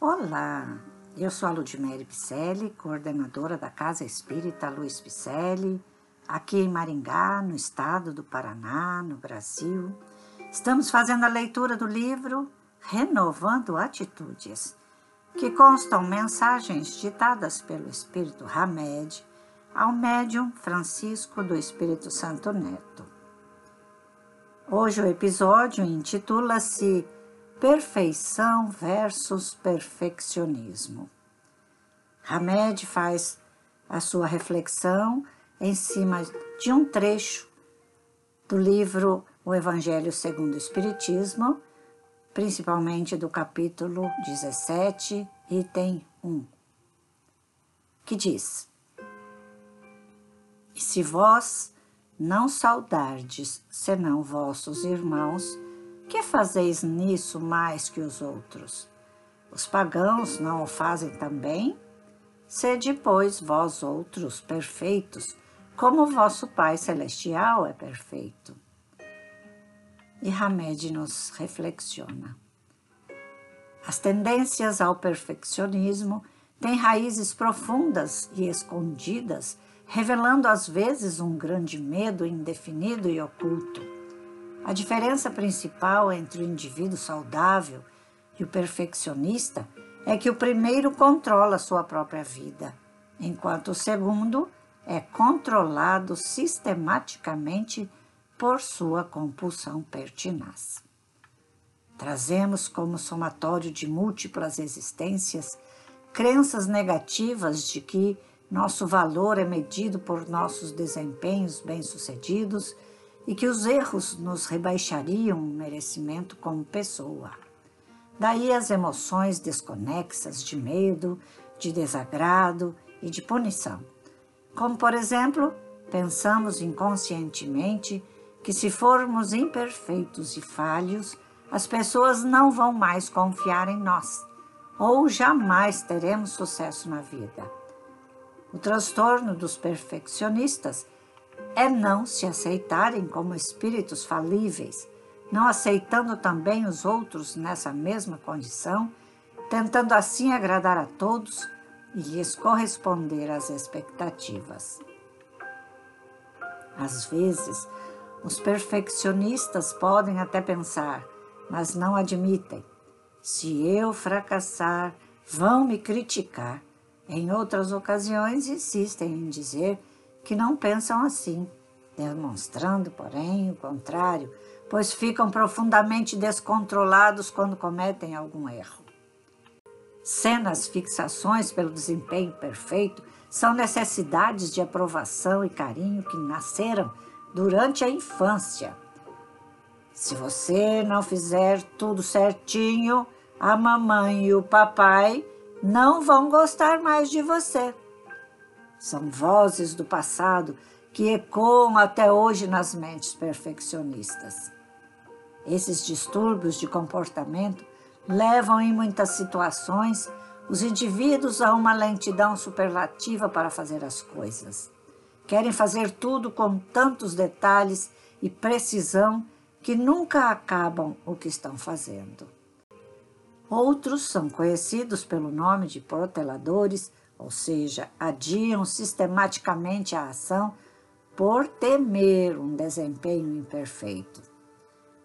Olá, eu sou a Ludmere Picelli, coordenadora da Casa Espírita Luiz Picelli, aqui em Maringá, no estado do Paraná, no Brasil. Estamos fazendo a leitura do livro Renovando Atitudes, que constam mensagens ditadas pelo Espírito Hamed ao médium Francisco do Espírito Santo Neto. Hoje o episódio intitula-se Perfeição versus perfeccionismo. Hamed faz a sua reflexão em cima de um trecho do livro O Evangelho segundo o Espiritismo, principalmente do capítulo 17, item 1, que diz: E se vós não saudardes senão vossos irmãos, que fazeis nisso mais que os outros? Os pagãos não o fazem também? Sede, pois, vós outros perfeitos, como vosso Pai Celestial é perfeito. E Hamed nos reflexiona. As tendências ao perfeccionismo têm raízes profundas e escondidas, revelando às vezes um grande medo indefinido e oculto a diferença principal entre o indivíduo saudável e o perfeccionista é que o primeiro controla sua própria vida, enquanto o segundo é controlado sistematicamente por sua compulsão pertinaz. Trazemos como somatório de múltiplas existências crenças negativas de que nosso valor é medido por nossos desempenhos bem-sucedidos e que os erros nos rebaixariam o merecimento como pessoa. Daí as emoções desconexas de medo, de desagrado e de punição. Como, por exemplo, pensamos inconscientemente que se formos imperfeitos e falhos, as pessoas não vão mais confiar em nós ou jamais teremos sucesso na vida. O transtorno dos perfeccionistas é não se aceitarem como espíritos falíveis, não aceitando também os outros nessa mesma condição, tentando assim agradar a todos e lhes corresponder às expectativas. Às vezes, os perfeccionistas podem até pensar, mas não admitem. Se eu fracassar, vão me criticar. Em outras ocasiões, insistem em dizer que não pensam assim, demonstrando, porém, o contrário, pois ficam profundamente descontrolados quando cometem algum erro. Cenas, fixações pelo desempenho perfeito são necessidades de aprovação e carinho que nasceram durante a infância. Se você não fizer tudo certinho, a mamãe e o papai não vão gostar mais de você. São vozes do passado que ecoam até hoje nas mentes perfeccionistas. Esses distúrbios de comportamento levam em muitas situações os indivíduos a uma lentidão superlativa para fazer as coisas. Querem fazer tudo com tantos detalhes e precisão que nunca acabam o que estão fazendo. Outros são conhecidos pelo nome de proteladores ou seja, adiam sistematicamente a ação por temer um desempenho imperfeito.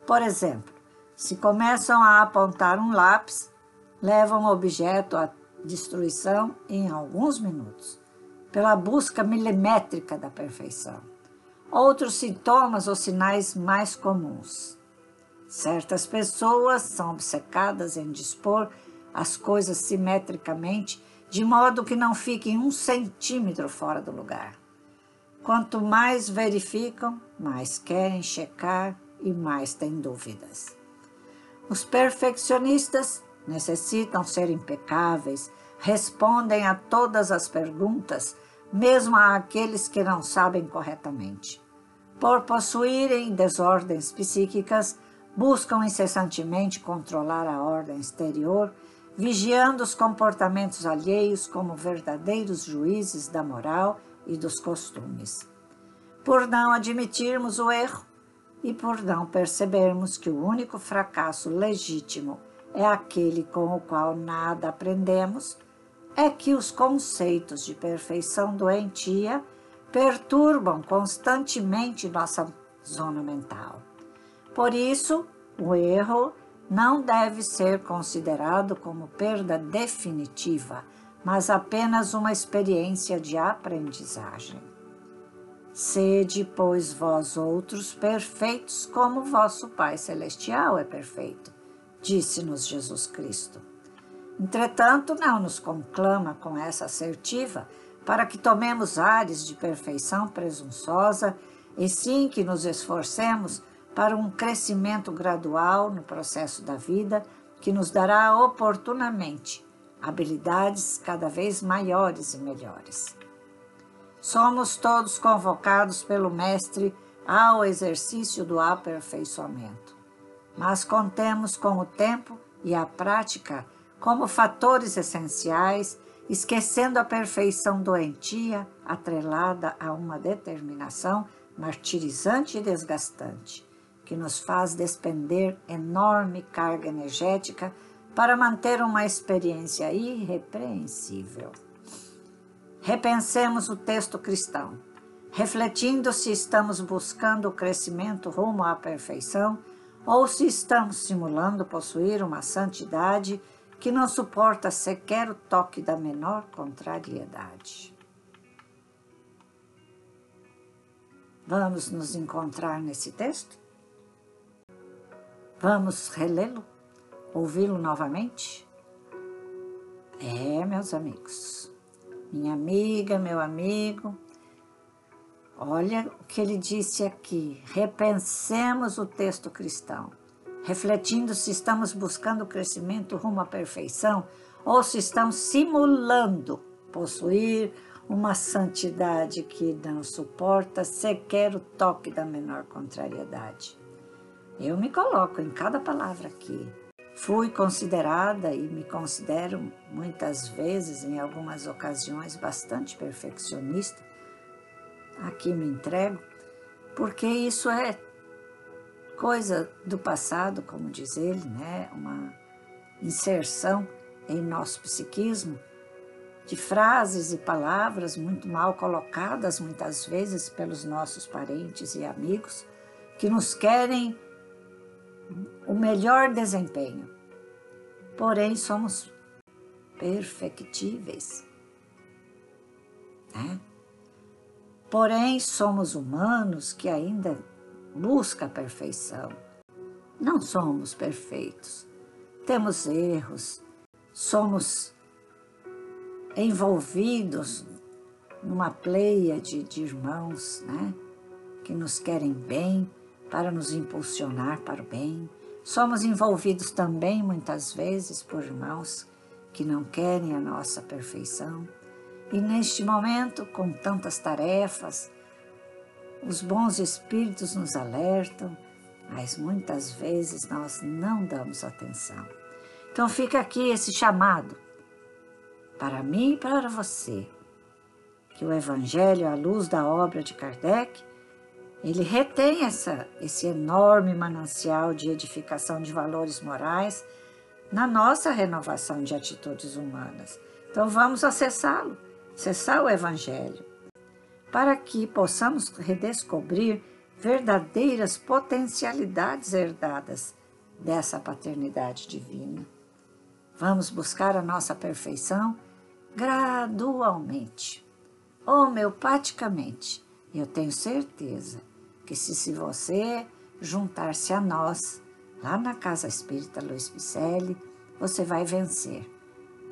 Por exemplo, se começam a apontar um lápis, levam o objeto à destruição em alguns minutos, pela busca milimétrica da perfeição. Outros sintomas ou sinais mais comuns. Certas pessoas são obcecadas em dispor as coisas simetricamente de modo que não fiquem um centímetro fora do lugar. Quanto mais verificam, mais querem checar e mais têm dúvidas. Os perfeccionistas necessitam ser impecáveis, respondem a todas as perguntas, mesmo àqueles que não sabem corretamente. Por possuírem desordens psíquicas, buscam incessantemente controlar a ordem exterior vigiando os comportamentos alheios como verdadeiros juízes da moral e dos costumes. Por não admitirmos o erro e por não percebermos que o único fracasso legítimo é aquele com o qual nada aprendemos, é que os conceitos de perfeição doentia perturbam constantemente nossa zona mental. Por isso, o erro não deve ser considerado como perda definitiva, mas apenas uma experiência de aprendizagem. Sede, pois, vós outros perfeitos, como vosso Pai Celestial é perfeito, disse-nos Jesus Cristo. Entretanto, não nos conclama com essa assertiva para que tomemos ares de perfeição presunçosa, e sim que nos esforcemos para um crescimento gradual no processo da vida que nos dará oportunamente habilidades cada vez maiores e melhores. Somos todos convocados pelo Mestre ao exercício do aperfeiçoamento, mas contemos com o tempo e a prática como fatores essenciais, esquecendo a perfeição doentia atrelada a uma determinação martirizante e desgastante que nos faz despender enorme carga energética para manter uma experiência irrepreensível. Repensemos o texto cristão, refletindo se estamos buscando o crescimento rumo à perfeição ou se estamos simulando possuir uma santidade que não suporta sequer o toque da menor contrariedade. Vamos nos encontrar nesse texto? Vamos relê-lo? Ouvi-lo novamente? É, meus amigos, minha amiga, meu amigo, olha o que ele disse aqui. Repensemos o texto cristão, refletindo se estamos buscando o crescimento rumo à perfeição ou se estamos simulando possuir uma santidade que não suporta sequer o toque da menor contrariedade. Eu me coloco em cada palavra aqui. Fui considerada e me considero muitas vezes, em algumas ocasiões, bastante perfeccionista. Aqui me entrego, porque isso é coisa do passado, como diz ele, né? uma inserção em nosso psiquismo de frases e palavras muito mal colocadas muitas vezes pelos nossos parentes e amigos que nos querem o melhor desempenho. Porém, somos perfectíveis. Né? Porém, somos humanos que ainda busca a perfeição. Não somos perfeitos. Temos erros, somos envolvidos numa pleia de, de irmãos né? que nos querem bem, para nos impulsionar para o bem. Somos envolvidos também, muitas vezes, por irmãos que não querem a nossa perfeição. E neste momento, com tantas tarefas, os bons espíritos nos alertam, mas muitas vezes nós não damos atenção. Então fica aqui esse chamado para mim e para você, que o Evangelho, à luz da obra de Kardec, ele retém essa, esse enorme manancial de edificação de valores morais na nossa renovação de atitudes humanas. Então vamos acessá-lo, acessar o Evangelho, para que possamos redescobrir verdadeiras potencialidades herdadas dessa paternidade divina. Vamos buscar a nossa perfeição gradualmente, homeopaticamente. Eu tenho certeza que se, se você juntar-se a nós, lá na Casa Espírita Luiz Picelli, você vai vencer,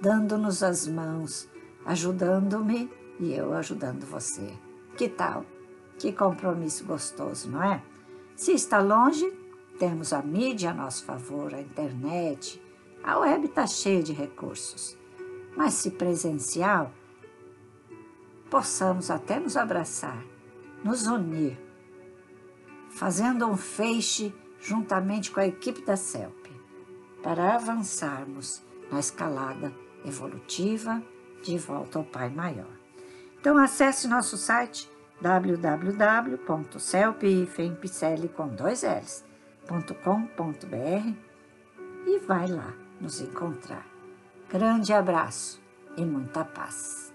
dando-nos as mãos, ajudando-me e eu ajudando você. Que tal? Que compromisso gostoso, não é? Se está longe, temos a mídia a nosso favor, a internet, a web está cheia de recursos. Mas se presencial, possamos até nos abraçar, nos unir fazendo um feixe juntamente com a equipe da CELP, para avançarmos na escalada evolutiva de volta ao Pai Maior. Então acesse nosso site www.celpifempicele com dois L's, e vai lá nos encontrar. Grande abraço e muita paz.